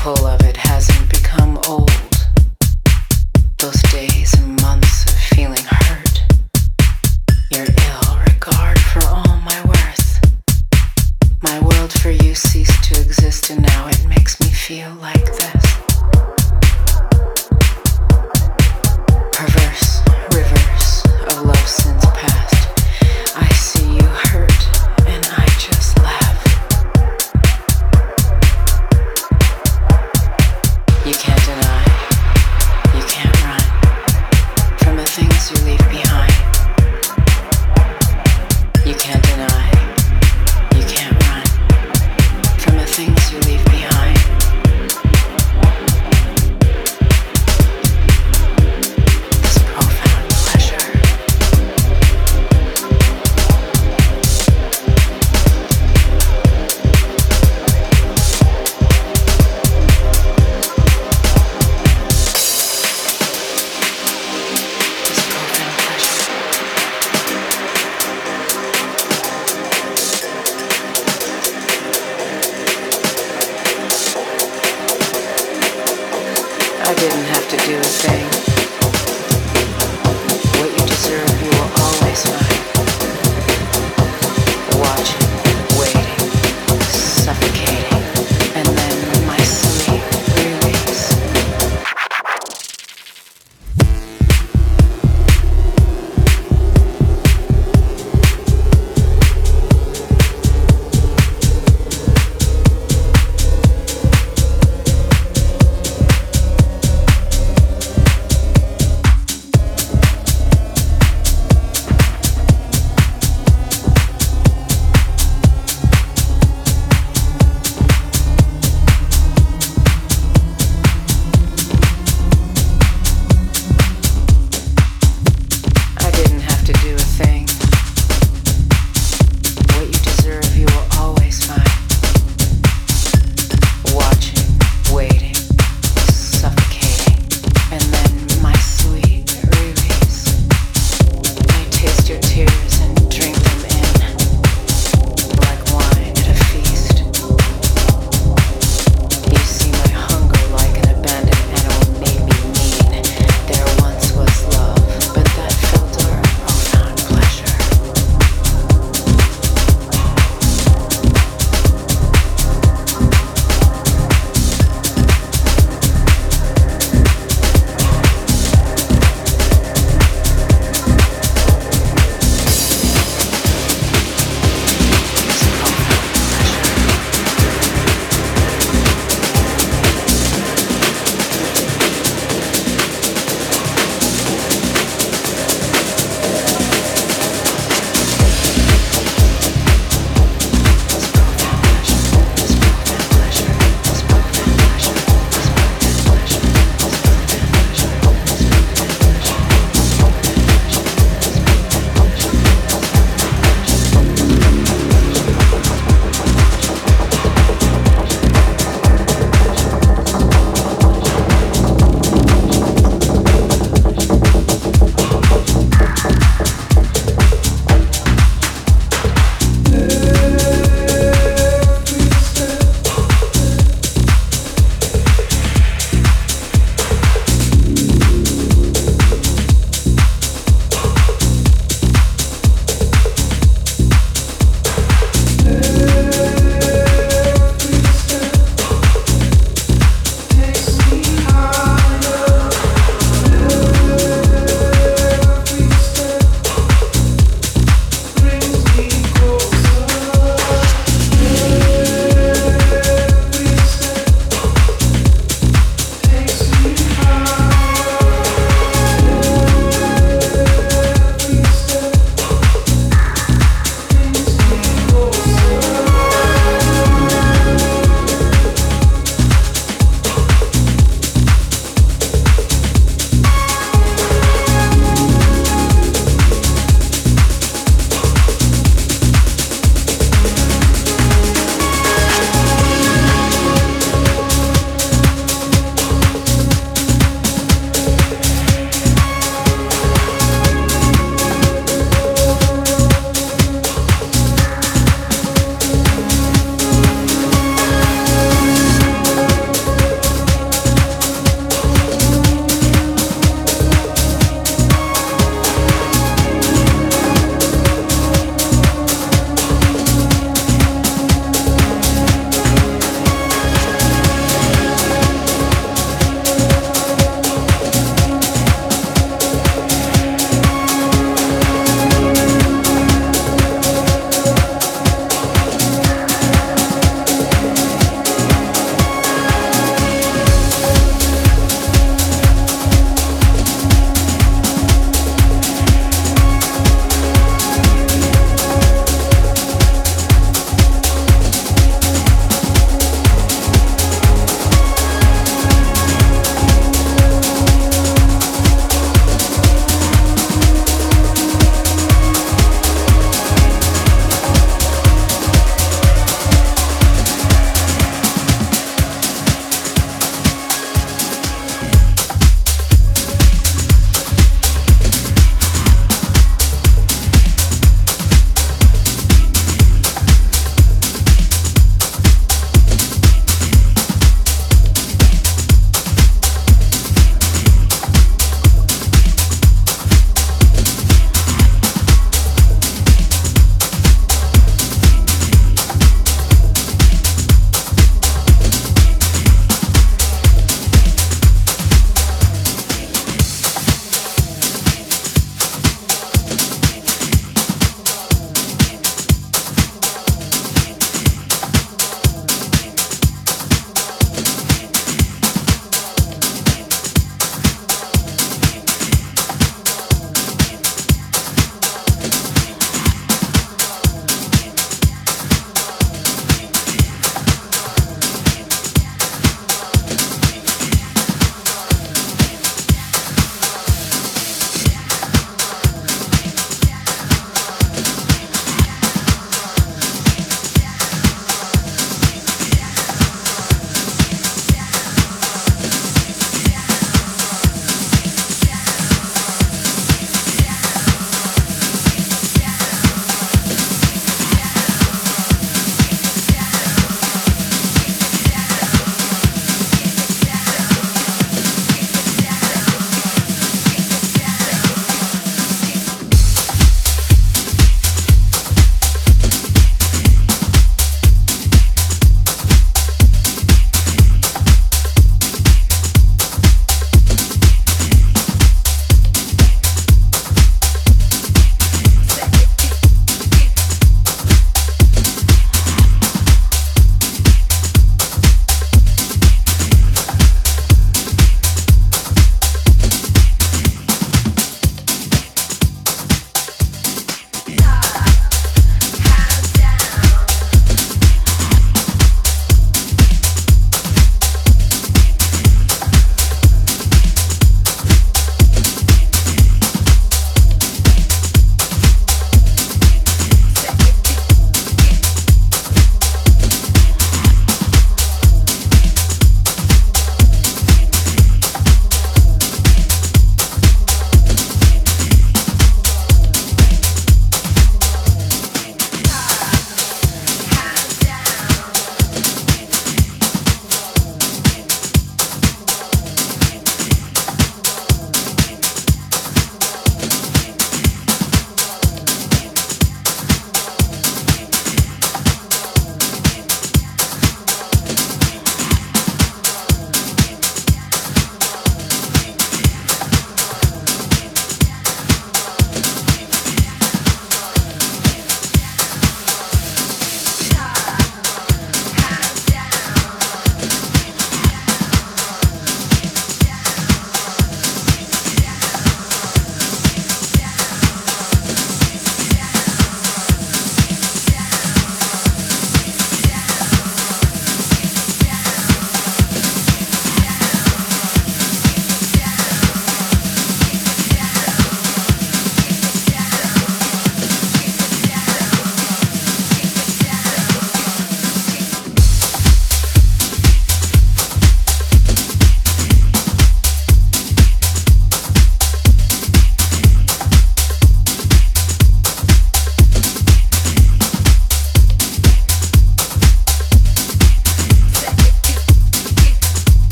pull of it.